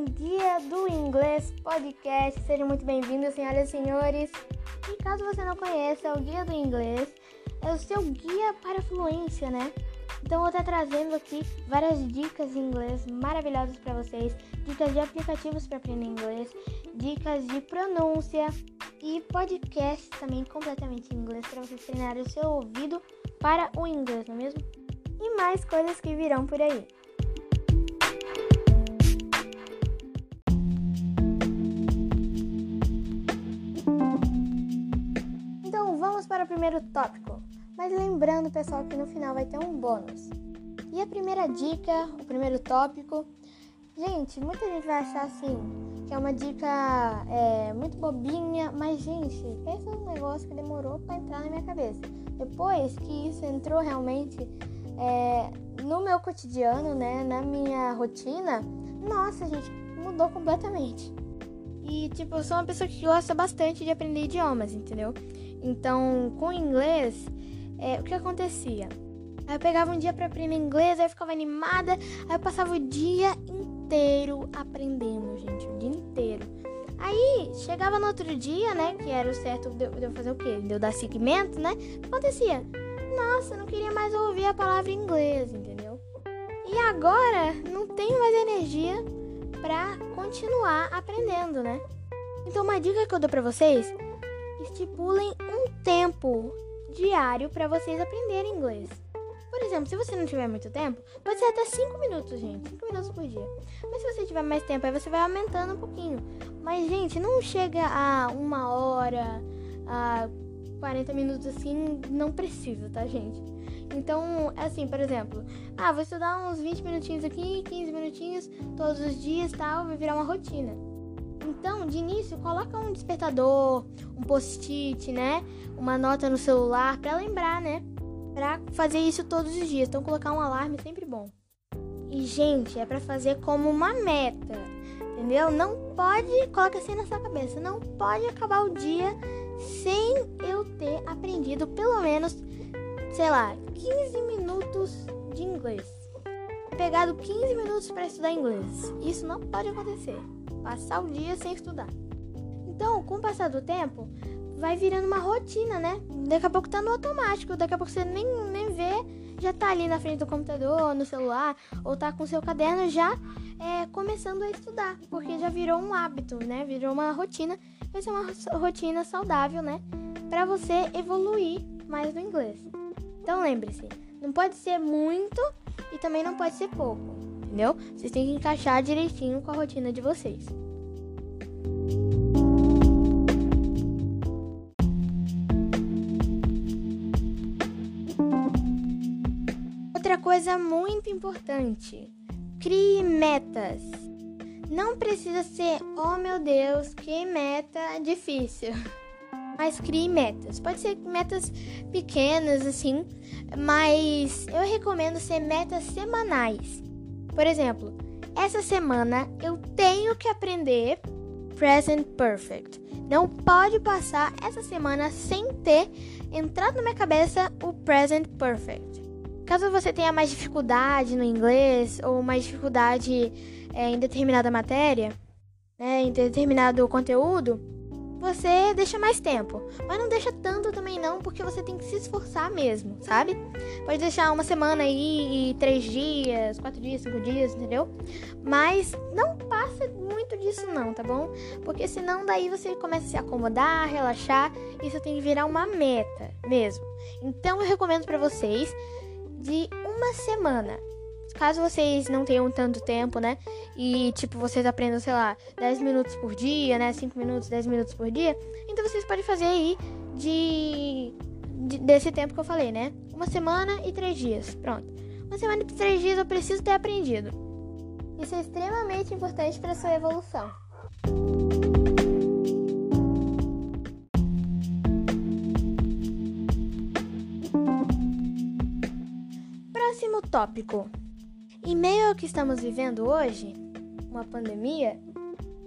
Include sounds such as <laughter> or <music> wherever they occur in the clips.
um Guia do Inglês Podcast. Sejam muito bem-vindos, senhoras e senhores. E caso você não conheça, o Guia do Inglês é o seu guia para fluência, né? Então, vou estar trazendo aqui várias dicas em inglês maravilhosas para vocês, dicas de aplicativos para aprender inglês, dicas de pronúncia e podcasts também completamente em inglês para vocês treinarem o seu ouvido para o inglês, não é mesmo? E mais coisas que virão por aí. Para o primeiro tópico, mas lembrando, pessoal, que no final vai ter um bônus. E a primeira dica, o primeiro tópico, gente, muita gente vai achar assim, que é uma dica é, muito bobinha, mas, gente, pensa num negócio que demorou para entrar na minha cabeça. Depois que isso entrou realmente é, no meu cotidiano, né, na minha rotina, nossa, gente, mudou completamente. E, tipo, eu sou uma pessoa que gosta bastante de aprender idiomas, entendeu? Então, com inglês, é, o que acontecia? Aí eu pegava um dia para aprender inglês, aí eu ficava animada, aí eu passava o dia inteiro aprendendo, gente, o dia inteiro. Aí, chegava no outro dia, né, que era o certo de eu fazer o quê? De eu dar seguimento, né? O que acontecia? Nossa, eu não queria mais ouvir a palavra inglês, entendeu? E agora, não tenho mais energia para continuar aprendendo, né? Então, uma dica que eu dou para vocês estipulem um tempo diário para vocês aprenderem inglês. Por exemplo, se você não tiver muito tempo, pode ser até 5 minutos, gente. 5 minutos por dia. Mas se você tiver mais tempo, aí você vai aumentando um pouquinho. Mas, gente, não chega a uma hora, a 40 minutos assim, não precisa, tá, gente? Então, é assim, por exemplo, ah, vou estudar uns 20 minutinhos aqui, 15 minutinhos todos os dias, tal, vai virar uma rotina. Então, de início, coloca um despertador, um post-it, né? Uma nota no celular para lembrar, né? Para fazer isso todos os dias. Então, colocar um alarme é sempre bom. E, gente, é para fazer como uma meta, entendeu? Não pode, coloca assim na sua cabeça, não pode acabar o dia sem eu ter aprendido pelo menos, sei lá, 15 minutos de inglês. Pegado 15 minutos para estudar inglês. Isso não pode acontecer passar o dia sem estudar. Então, com o passar do tempo, vai virando uma rotina, né? Daqui a pouco tá no automático, daqui a pouco você nem, nem vê, já tá ali na frente do computador, no celular, ou tá com seu caderno já é, começando a estudar, porque já virou um hábito, né? Virou uma rotina, vai ser uma rotina saudável, né? Para você evoluir mais no inglês. Então lembre-se, não pode ser muito e também não pode ser pouco entendeu? Vocês têm que encaixar direitinho com a rotina de vocês. Coisa muito importante: crie metas. Não precisa ser, oh meu Deus, que meta difícil. <laughs> Mas crie metas. Pode ser metas pequenas, assim, mas eu recomendo ser metas semanais. Por exemplo, essa semana eu tenho que aprender present perfect. Não pode passar essa semana sem ter entrado na minha cabeça o present perfect. Caso você tenha mais dificuldade no inglês ou mais dificuldade é, em determinada matéria, né, em determinado conteúdo, você deixa mais tempo. Mas não deixa tanto também não, porque você tem que se esforçar mesmo, sabe? Pode deixar uma semana aí três dias, quatro dias, cinco dias, entendeu? Mas não passa muito disso não, tá bom? Porque senão daí você começa a se acomodar, relaxar, e isso tem que virar uma meta mesmo. Então eu recomendo para vocês de uma semana caso vocês não tenham tanto tempo, né? E, tipo, vocês aprendam, sei lá, 10 minutos por dia, né? 5 minutos, 10 minutos por dia. Então, vocês podem fazer aí de, de desse tempo que eu falei, né? Uma semana e três dias. Pronto. Uma semana e três dias eu preciso ter aprendido. Isso é extremamente importante para sua evolução. Próximo tópico. Em meio ao que estamos vivendo hoje, uma pandemia,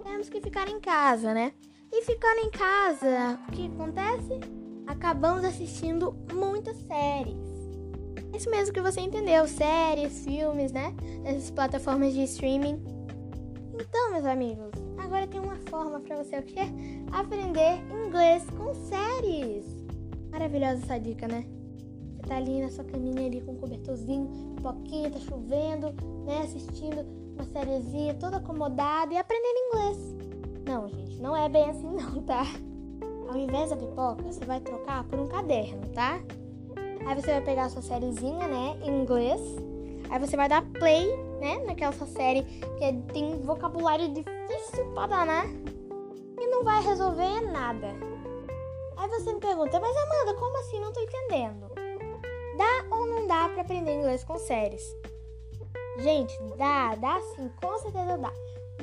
temos que ficar em casa, né? E ficando em casa, o que acontece? Acabamos assistindo muitas séries. Isso mesmo que você entendeu, séries, filmes, né? Nessas plataformas de streaming. Então, meus amigos, agora tem uma forma para você o quê? Aprender inglês com séries. Maravilhosa essa dica, né? Tá ali na sua caminha ali com um cobertorzinho, pipoquinha, tá chovendo, né? Assistindo uma sériezinha, toda acomodada e aprendendo inglês. Não, gente, não é bem assim não, tá? Ao invés da pipoca, você vai trocar por um caderno, tá? Aí você vai pegar a sua sériezinha, né, em inglês. Aí você vai dar play né? Naquela série que tem vocabulário difícil pra danar e não vai resolver nada. Aí você me pergunta, mas Amanda, como assim? Não tô entendendo. Dá ou não dá pra aprender inglês com séries? Gente, dá, dá sim, com certeza dá.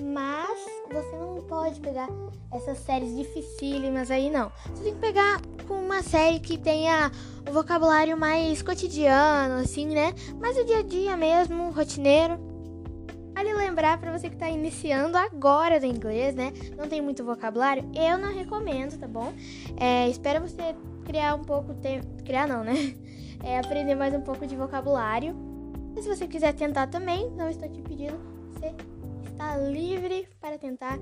Mas você não pode pegar essas séries dificílimas aí, não. Você tem que pegar com uma série que tenha um vocabulário mais cotidiano, assim, né? Mais o dia a dia mesmo, rotineiro. Vale lembrar para você que está iniciando agora no inglês, né? Não tem muito vocabulário, eu não recomendo, tá bom? É, espero você criar um pouco, de... criar não, né? É, aprender mais um pouco de vocabulário. E se você quiser tentar também, não estou te pedindo, você está livre para tentar.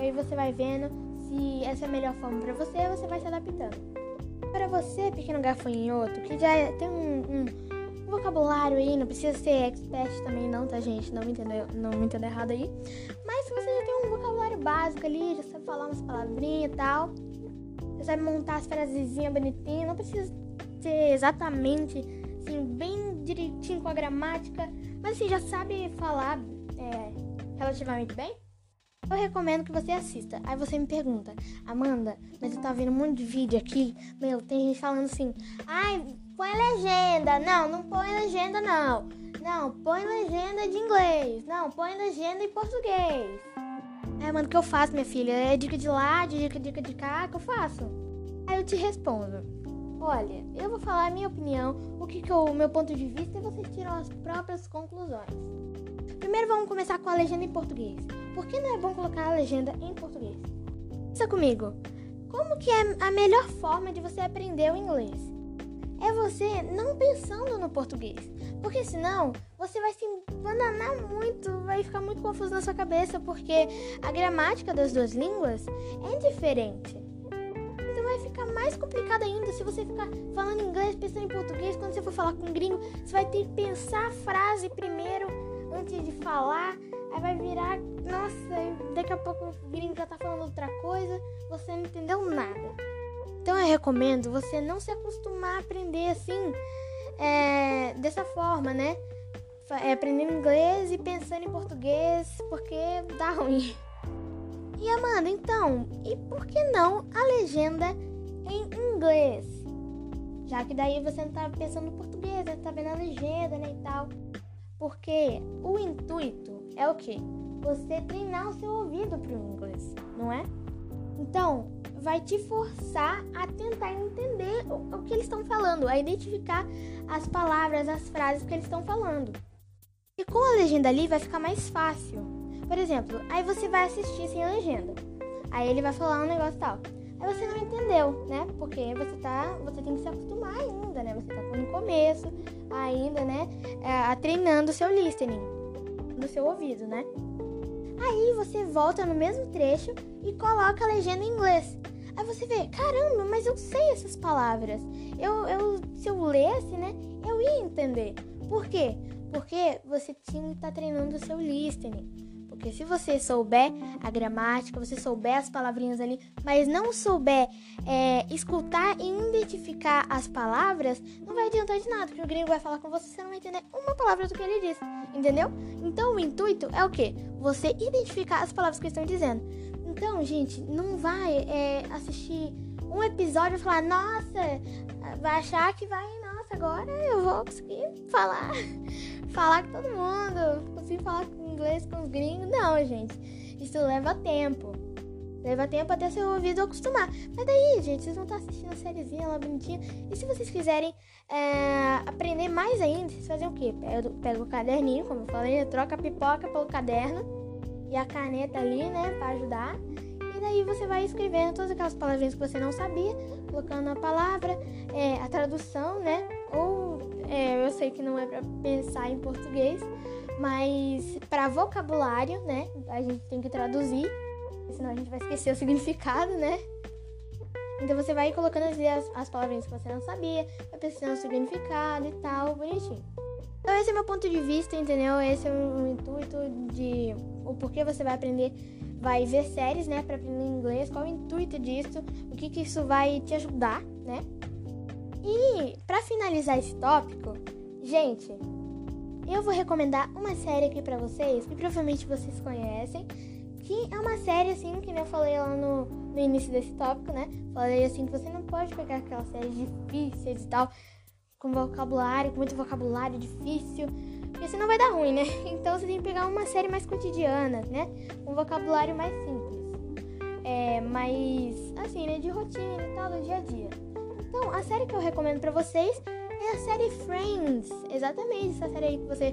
Aí você vai vendo se essa é a melhor forma para você, você vai se adaptando. Para você, pequeno gafanhoto, que já tem um, um vocabulário aí, não precisa ser expert também não, tá, gente? Não me entendeu, não me entenda errado aí. Mas se você já tem um vocabulário básico ali, já sabe falar umas palavrinhas e tal, já sabe montar as frasezinhas bonitinhas, não precisa ser exatamente, assim, bem direitinho com a gramática, mas assim, já sabe falar é, relativamente bem, eu recomendo que você assista. Aí você me pergunta, Amanda, mas eu tava vendo um monte de vídeo aqui, meu, tem gente falando assim, ai, Põe legenda. Não, não põe legenda não. Não, põe legenda de inglês. Não, põe legenda em português. É, mano, o que eu faço, minha filha? É dica de lá, dica, dica de cá, que eu faço? Aí eu te respondo. Olha, eu vou falar a minha opinião, o que, que é o meu ponto de vista e vocês tiram as próprias conclusões. Primeiro vamos começar com a legenda em português. Por que não é bom colocar a legenda em português? Pensa comigo. Como que é a melhor forma de você aprender o inglês? é você não pensando no português. Porque senão você vai se bananar muito, vai ficar muito confuso na sua cabeça, porque a gramática das duas línguas é diferente. Mais complicado ainda se você ficar falando inglês pensando em português. Quando você for falar com um gringo, você vai ter que pensar a frase primeiro antes de falar. Aí vai virar, nossa, daqui a pouco o gringo já tá falando outra coisa, você não entendeu nada. Então eu recomendo você não se acostumar a aprender assim, é, dessa forma, né? É, aprendendo inglês e pensando em português, porque dá ruim. E Amanda, então, e por que não a legenda em inglês? Já que daí você não tá pensando em português, você tá vendo a legenda, né, e tal. Porque o intuito é o quê? Você treinar o seu ouvido pro inglês, não é? Então, vai te forçar a tentar entender o, o que eles estão falando, a identificar as palavras, as frases que eles estão falando. E com a legenda ali vai ficar mais fácil. Por exemplo, aí você vai assistir sem legenda. Aí ele vai falar um negócio tal. Você não entendeu, né? Porque você tá, você tem que se acostumar ainda, né? Você tá no começo ainda, né? É, treinando o seu listening, no seu ouvido, né? Aí você volta no mesmo trecho e coloca a legenda em inglês. Aí você vê, caramba, mas eu sei essas palavras. Eu, eu, se eu lesse, né, eu ia entender. Por quê? Porque você tinha que estar tá treinando o seu listening. Porque se você souber a gramática, você souber as palavrinhas ali, mas não souber é, escutar e identificar as palavras, não vai adiantar de nada, porque o gringo vai falar com você, você não vai entender uma palavra do que ele diz, entendeu? Então o intuito é o quê? Você identificar as palavras que estão dizendo. Então, gente, não vai é, assistir um episódio e falar, nossa, vai achar que vai, nossa, agora eu vou conseguir falar, <laughs> falar com todo mundo, conseguir falar inglês com os gringos. Não, gente, isso leva tempo. Leva tempo até seu ouvido acostumar. Mas daí, gente, vocês vão estar assistindo a sériezinha lá bonitinha. E se vocês quiserem é, aprender mais ainda, vocês fazem o quê? Pega, pega o caderninho, como eu falei, troca a pipoca pelo caderno e a caneta ali, né, para ajudar. E daí você vai escrevendo todas aquelas palavrinhas que você não sabia, colocando a palavra, é, a tradução, né? Ou é, eu sei que não é para pensar em português, Mas para vocabulário, né, a gente tem que traduzir, senão a gente vai esquecer o significado, né? Então você vai colocando as, as palavrinhas que você não sabia, vai pesquisando o significado e tal, bonitinho. Então esse é meu ponto de vista, entendeu? Esse é o intuito de o porquê você vai aprender, vai ver séries, né, para aprender inglês, qual o intuito disso, o que que isso vai te ajudar, né? E para finalizar esse tópico, gente, eu vou recomendar uma série aqui para vocês, que provavelmente vocês conhecem, que é uma série assim, que eu falei lá no, no início desse tópico, né? Falei assim que você não pode pegar aquelas séries difíceis e tal, com vocabulário, com muito vocabulário difícil, porque senão vai dar ruim, né? <laughs> Então você tem que pegar uma série mais cotidiana, né? Um vocabulário mais simples. É, mais assim, né? De rotina e tal, do dia a dia. Então, a série que eu recomendo para vocês é a série Friends. Exatamente essa série aí que você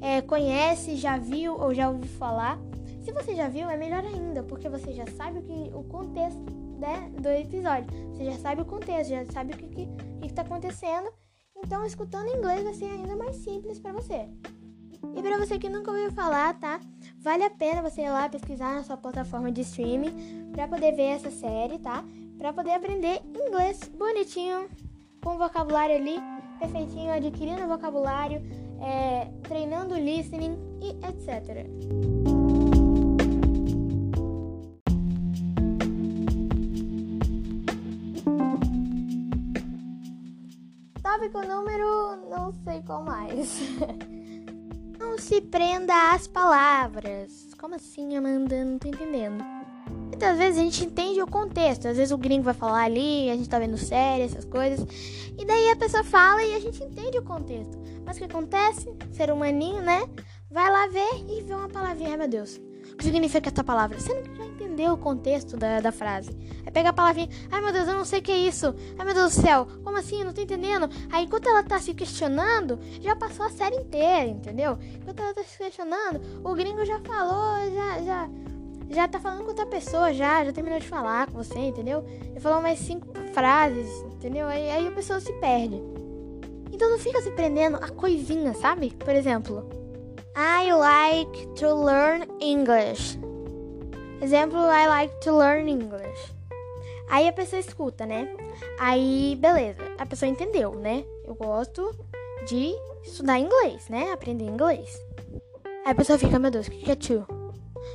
é, conhece, já viu ou já ouviu falar. Se você já viu, é melhor ainda, porque você já sabe o, que, o contexto né, do episódio. Você já sabe o contexto, já sabe o que, que, que tá acontecendo. Então, escutando em inglês vai ser ainda mais simples para você. E para você que nunca ouviu falar, tá? Vale a pena você ir lá pesquisar na sua plataforma de streaming para poder ver essa série, tá? Para poder aprender inglês bonitinho, com vocabulário ali perfeitinho, adquirindo vocabulário, é, treinando listening e etc. Tópico número não sei qual mais. <laughs> não se prenda às palavras. Como assim, Amanda? Não tô entendendo. Muitas vezes a gente entende o contexto. Às vezes o gringo vai falar ali, a gente tá vendo série, essas coisas. E daí a pessoa fala e a gente entende o contexto. Mas o que acontece? Ser humaninho, né? Vai lá ver e vê uma palavrinha. Ai meu Deus, o que significa essa palavra? Você não já entendeu o contexto da, da frase. É pegar a palavrinha. Ai meu Deus, eu não sei o que é isso. Ai meu Deus do céu, como assim? Eu não tô entendendo. Aí enquanto ela tá se questionando, já passou a série inteira, entendeu? Enquanto ela tá se questionando, o gringo já falou, já. já já tá falando com outra pessoa, já, já terminou de falar com você, entendeu? Ele falou mais cinco frases, entendeu? Aí, aí a pessoa se perde. Então não fica se prendendo a coisinha, sabe? Por exemplo, I like to learn English. Exemplo, I like to learn English. Aí a pessoa escuta, né? Aí, beleza, a pessoa entendeu, né? Eu gosto de estudar inglês, né? Aprender inglês. Aí a pessoa fica, meu Deus, o que é to?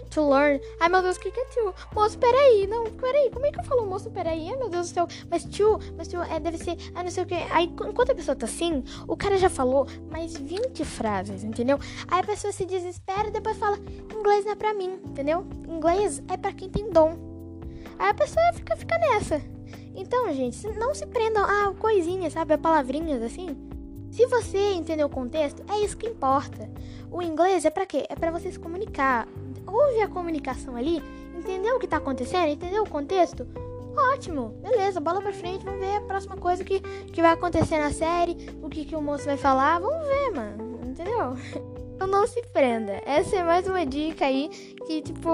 To learn. Ai, meu Deus, o que, que é to? Moço, peraí. Não, peraí. Como é que eu falo moço, peraí? Ai, meu Deus do céu. Mas to, mas to, é, deve ser, ai, não sei o que. Aí, enquanto a pessoa tá assim, o cara já falou mais 20 frases, entendeu? Aí a pessoa se desespera e depois fala, inglês não é pra mim, entendeu? Inglês é pra quem tem dom. Aí a pessoa fica, fica nessa. Então, gente, não se prendam a coisinhas, sabe? A palavrinhas assim. Se você entender o contexto, é isso que importa. O inglês é para quê? É para você se comunicar houve a comunicação ali, entendeu o que tá acontecendo, entendeu o contexto? Ótimo, beleza, bola pra frente, vamos ver a próxima coisa que, que vai acontecer na série, o que, que o moço vai falar, vamos ver, mano, entendeu? <laughs> Então não se prenda. Essa é mais uma dica aí que, tipo,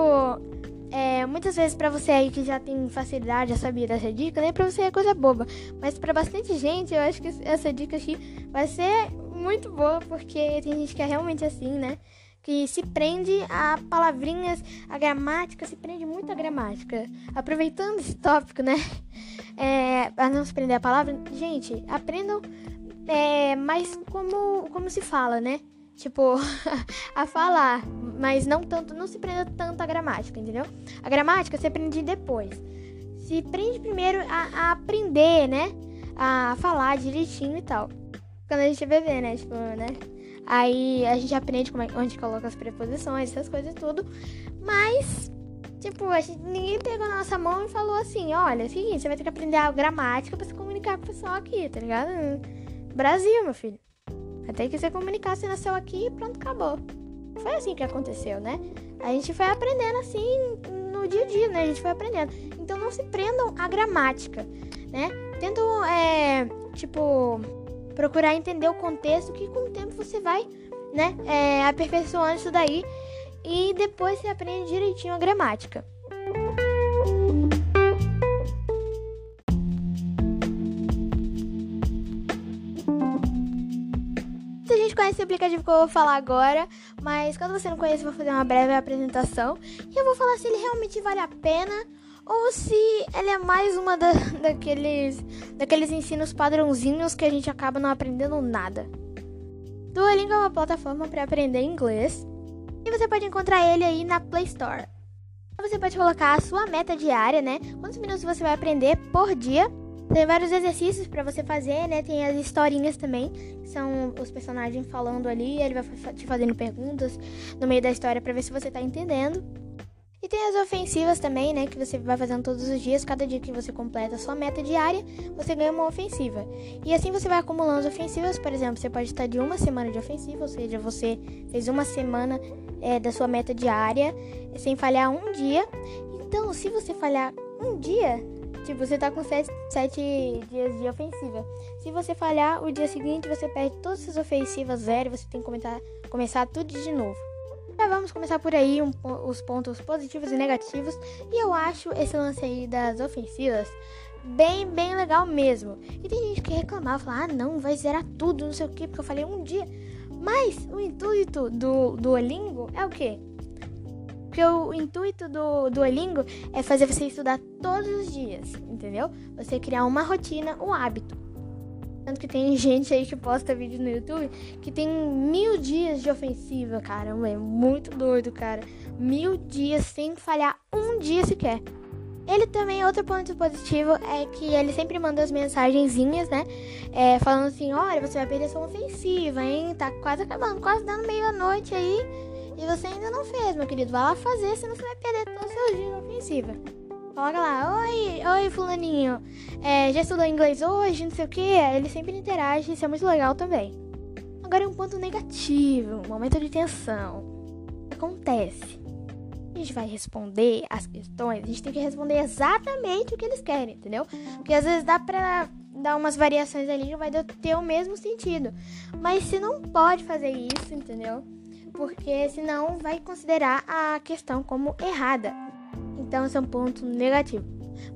é, muitas vezes para você aí que já tem facilidade, já sabia dessa dica, né, pra você é coisa boba. Mas para bastante gente, eu acho que essa dica aqui vai ser muito boa, porque tem gente que é realmente assim, né? Que se prende a palavrinhas, a gramática, se prende muito a gramática. Aproveitando esse tópico, né? <laughs> É, a não se prender a palavra, gente, aprendam é, mais como, como se fala, né? Tipo, <laughs> a falar, mas não tanto, não se prenda tanto a gramática, entendeu? A gramática se aprende depois. Se prende primeiro a, a aprender, né? A falar direitinho e tal. Quando a gente é bebê, né? Tipo, né? Aí a gente aprende como é, onde coloca as preposições, essas coisas e tudo. Mas, tipo, a gente, ninguém pegou na nossa mão e falou assim: olha, é o seguinte, você vai ter que aprender a gramática pra se comunicar com o pessoal aqui, tá ligado? Brasil, meu filho. Até que você comunicar, você nasceu aqui e pronto, acabou. Foi assim que aconteceu, né? A gente foi aprendendo assim no dia a dia, né? A gente foi aprendendo. Então não se prendam à gramática, né? Tentam, é, tipo procurar entender o contexto que com o tempo você vai, né, é, aperfeiçoando isso daí e depois você aprende direitinho a gramática. Muita gente conhece o aplicativo que eu vou falar agora, mas quando você não conhece, eu vou fazer uma breve apresentação e eu vou falar se ele realmente vale a pena ou se ele é mais uma da, daqueles, daqueles ensinos padrãozinhos que a gente acaba não aprendendo nada. Duolingo é uma plataforma para aprender inglês e você pode encontrar ele aí na Play Store. Você pode colocar a sua meta diária, né? Quantos minutos você vai aprender por dia? Tem vários exercícios para você fazer, né? Tem as historinhas também, que são os personagens falando ali, ele vai te fazendo perguntas no meio da história para ver se você tá entendendo. E tem as ofensivas também, né? Que você vai fazendo todos os dias. Cada dia que você completa a sua meta diária, você ganha uma ofensiva. E assim você vai acumulando as ofensivas. Por exemplo, você pode estar de uma semana de ofensiva, ou seja, você fez uma semana é, da sua meta diária sem falhar um dia. Então, se você falhar um dia, tipo, você tá com sete, sete dias de ofensiva. Se você falhar o dia seguinte, você perde todas as ofensivas zero. Você tem que começar tudo de novo. Já vamos começar por aí um, os pontos positivos e negativos. E eu acho esse lance aí das ofensivas bem, bem legal mesmo. E tem gente que reclamava, falar, ah não, vai zerar tudo, não sei o que, porque eu falei um dia. Mas o intuito do Duolingo é o quê? Porque o intuito do Duolingo é fazer você estudar todos os dias, entendeu? Você criar uma rotina, um hábito. Tanto que tem gente aí que posta vídeo no YouTube que tem mil dias de ofensiva, cara. É muito doido, cara. Mil dias sem falhar um dia sequer. Ele também, outro ponto positivo é que ele sempre manda as mensagenzinhas, né? É, falando assim: olha, você vai perder sua ofensiva, hein? Tá quase acabando, quase dando meia-noite aí. E você ainda não fez, meu querido. Vai lá fazer, senão você vai perder todos os seus dias de ofensiva. Coloca lá, oi, oi, fulaninho, é, já estudou inglês hoje, não sei o que. Ele sempre interage, isso é muito legal também. Agora um ponto negativo, um momento de tensão. Acontece. A gente vai responder as questões, a gente tem que responder exatamente o que eles querem, entendeu? Porque às vezes dá pra dar umas variações ali que vai ter o mesmo sentido. Mas você não pode fazer isso, entendeu? Porque senão vai considerar a questão como errada. Então esse é um ponto negativo.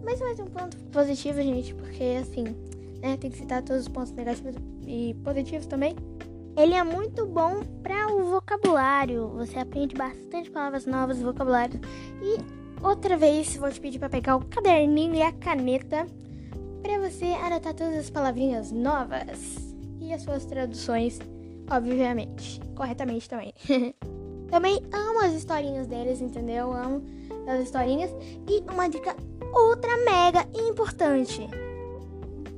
Mas mais um ponto positivo, gente, porque assim, né, tem que citar todos os pontos negativos e positivos também. Ele é muito bom para o vocabulário. Você aprende bastante palavras novas, vocabulário. E outra vez vou te pedir para pegar o caderninho e a caneta para você anotar todas as palavrinhas novas e as suas traduções, obviamente, corretamente também. <laughs> também amo as historinhas deles, entendeu? Amo das historinhas. E uma dica ultra mega importante.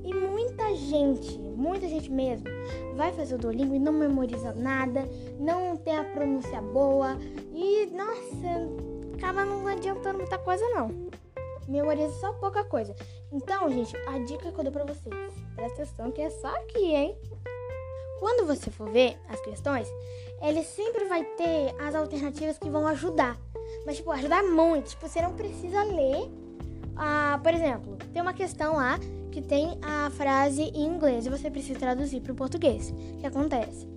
E muita gente, muita gente mesmo, vai fazer o Duolingo e não memoriza nada, não tem a pronúncia boa e, nossa, acaba não adiantando muita coisa não. Memoriza só pouca coisa. Então, gente, a dica que eu dou pra vocês, presta atenção que é só aqui, hein? Quando você for ver as questões, ele sempre vai ter as alternativas que vão ajudar. Mas, tipo, ajudar muito. Tipo, você não precisa ler. Ah, por exemplo, tem uma questão lá que tem a frase em inglês e você precisa traduzir para o português. O que acontece?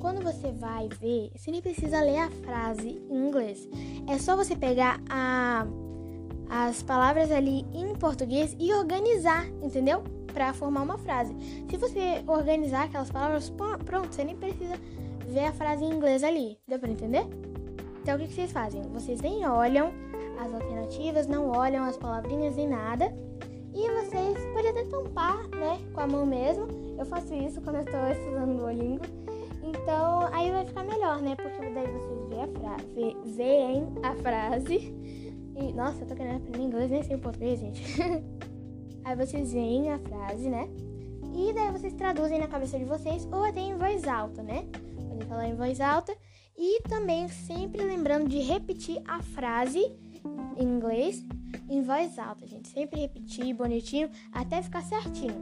Quando você vai ver, você nem precisa ler a frase em inglês. É só você pegar a, as palavras ali em português e organizar, entendeu? Para formar uma frase. Se você organizar aquelas palavras, pronto, você nem precisa ver a frase em inglês ali. Deu para entender? Então, o que, vocês fazem? Vocês nem olham as alternativas, não olham as palavrinhas nem nada. E vocês podem até tampar, né, com a mão mesmo. Eu faço isso quando eu estou <laughs> estudando Duolingo. Então, aí vai ficar melhor, né? Porque daí vocês veem a frase, veem a frase. E, nossa, eu tô querendo aprender inglês, nem sei o português, gente. <laughs> aí vocês veem a frase, né? E daí vocês traduzem na cabeça de vocês ou até em voz alta, né? Podem falar em voz alta e também sempre lembrando de repetir a frase em inglês em voz alta, gente. Sempre repetir bonitinho até ficar certinho.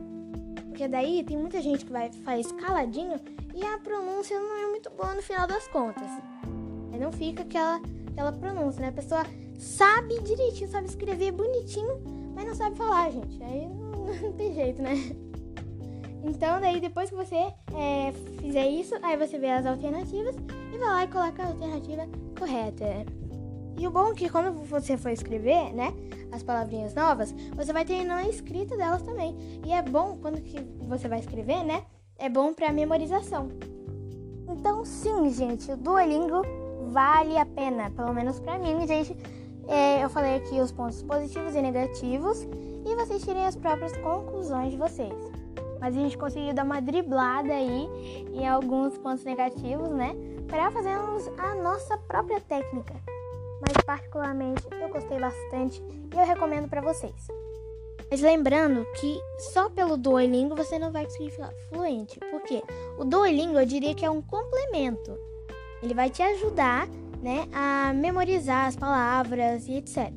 Porque daí tem muita gente que vai faz caladinho e a pronúncia não é muito boa no final das contas. Aí não fica aquela, aquela pronúncia, né? A pessoa sabe direitinho, sabe escrever bonitinho, mas não sabe falar, gente. Aí não, <laughs> não tem jeito, né? Então, daí depois que você é, fizer isso, aí você vê as alternativas e vai lá e coloca a alternativa correta. E o bom é que quando você for escrever, né, as palavrinhas novas, você vai ter a escrita delas também. E é bom quando que você vai escrever, né? É bom para memorização. Então, sim, gente, o Duolingo vale a pena, pelo menos para mim, gente. É, eu falei aqui os pontos positivos e negativos e vocês tirem as próprias conclusões de vocês. Mas a gente conseguiu dar uma driblada aí em alguns pontos negativos, né? Para fazermos a nossa própria técnica. Mas particularmente eu gostei bastante e eu recomendo para vocês. Mas lembrando que só pelo Duolingo você não vai conseguir falar fluente. Porque o Duolingo eu diria que é um complemento. Ele vai te ajudar, né, a memorizar as palavras e etc.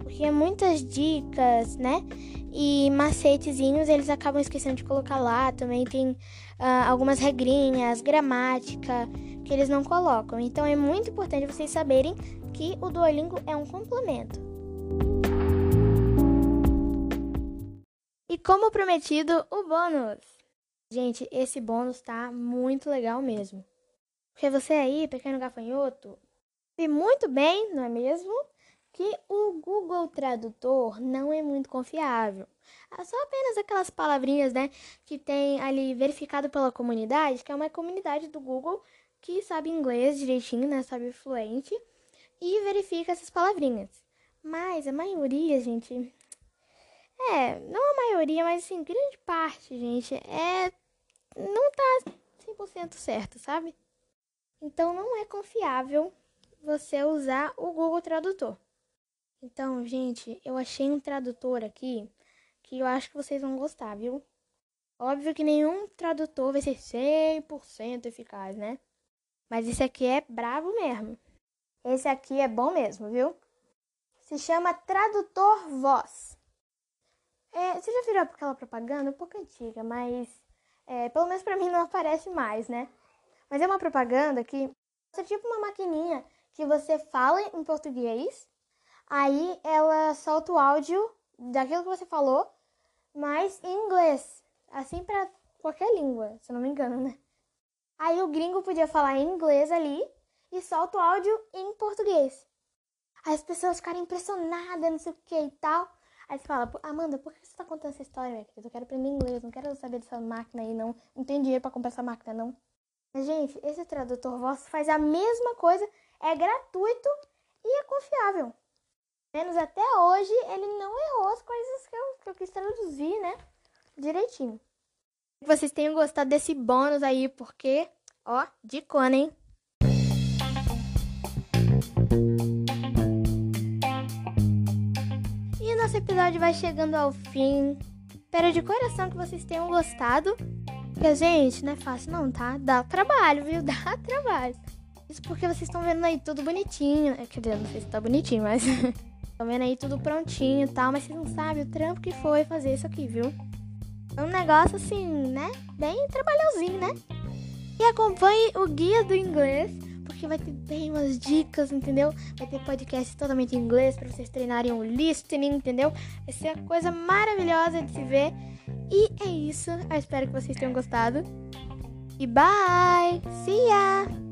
Porque muitas dicas, né, e macetezinhos eles acabam esquecendo de colocar lá. Também tem uh, algumas regrinhas, gramática que eles não colocam. Então é muito importante vocês saberem que o Duolingo é um complemento. E como prometido, o bônus. Gente, esse bônus tá muito legal mesmo. Porque você aí, pequeno gafanhoto, sabe muito bem, não é mesmo? Que o Google Tradutor não é muito confiável. É só apenas aquelas palavrinhas, né, que tem ali verificado pela comunidade, que é uma comunidade do Google que sabe inglês direitinho, né, sabe fluente, e verifica essas palavrinhas. Mas a maioria, gente, é, não a maioria, mas assim, grande parte, gente, é. Não tá 100% certo, sabe? Então não é confiável você usar o Google Tradutor. Então, gente, eu achei um tradutor aqui que eu acho que vocês vão gostar, viu? Óbvio que nenhum tradutor vai ser 100% eficaz, né? Mas esse aqui é bravo mesmo. Esse aqui é bom mesmo, viu? Se chama Tradutor Voz. É, você já virou aquela propaganda um pouco antiga, mas é, pelo menos para mim não aparece mais, né? Mas é uma propaganda que é tipo uma maquininha que você fala em português, aí ela solta o áudio daquilo que você falou, mas em inglês, assim para qualquer língua, se não me engano, né? Aí o gringo podia falar em inglês ali e solta o áudio em português. Aí as pessoas ficaram impressionadas, não sei o que e tal. Aí você fala, Amanda, por que você tá contando essa história, querida? Eu quero aprender inglês, não quero saber dessa máquina aí, não. Não tenho dinheiro pra comprar essa máquina, não. Mas, gente, esse tradutor voz faz a mesma coisa, é gratuito e é confiável. Menos até hoje, ele não errou as coisas que eu, que eu quis traduzir, né? Direitinho. Vocês tenham gostado desse bônus aí, porque, ó, de cona, hein? nosso episódio vai chegando ao fim. Espero de coração que vocês tenham gostado. Porque, gente, não é fácil não, tá? Dá trabalho, viu? <laughs> Dá trabalho. Isso porque vocês estão vendo aí tudo bonitinho. É, quer dizer, não sei se tá bonitinho, mas... <laughs> Estão vendo aí tudo prontinho e tal. Mas vocês não sabem o trampo que foi fazer isso aqui, viu? É um negócio assim, né? Bem trabalhosinho, né? E acompanhe o guia do inglês porque vai ter bem umas dicas, entendeu? Vai ter podcast totalmente em inglês para vocês treinarem o listening, entendeu? Vai ser uma coisa maravilhosa de se ver. E é isso. Eu espero que vocês tenham gostado. E bye! See ya!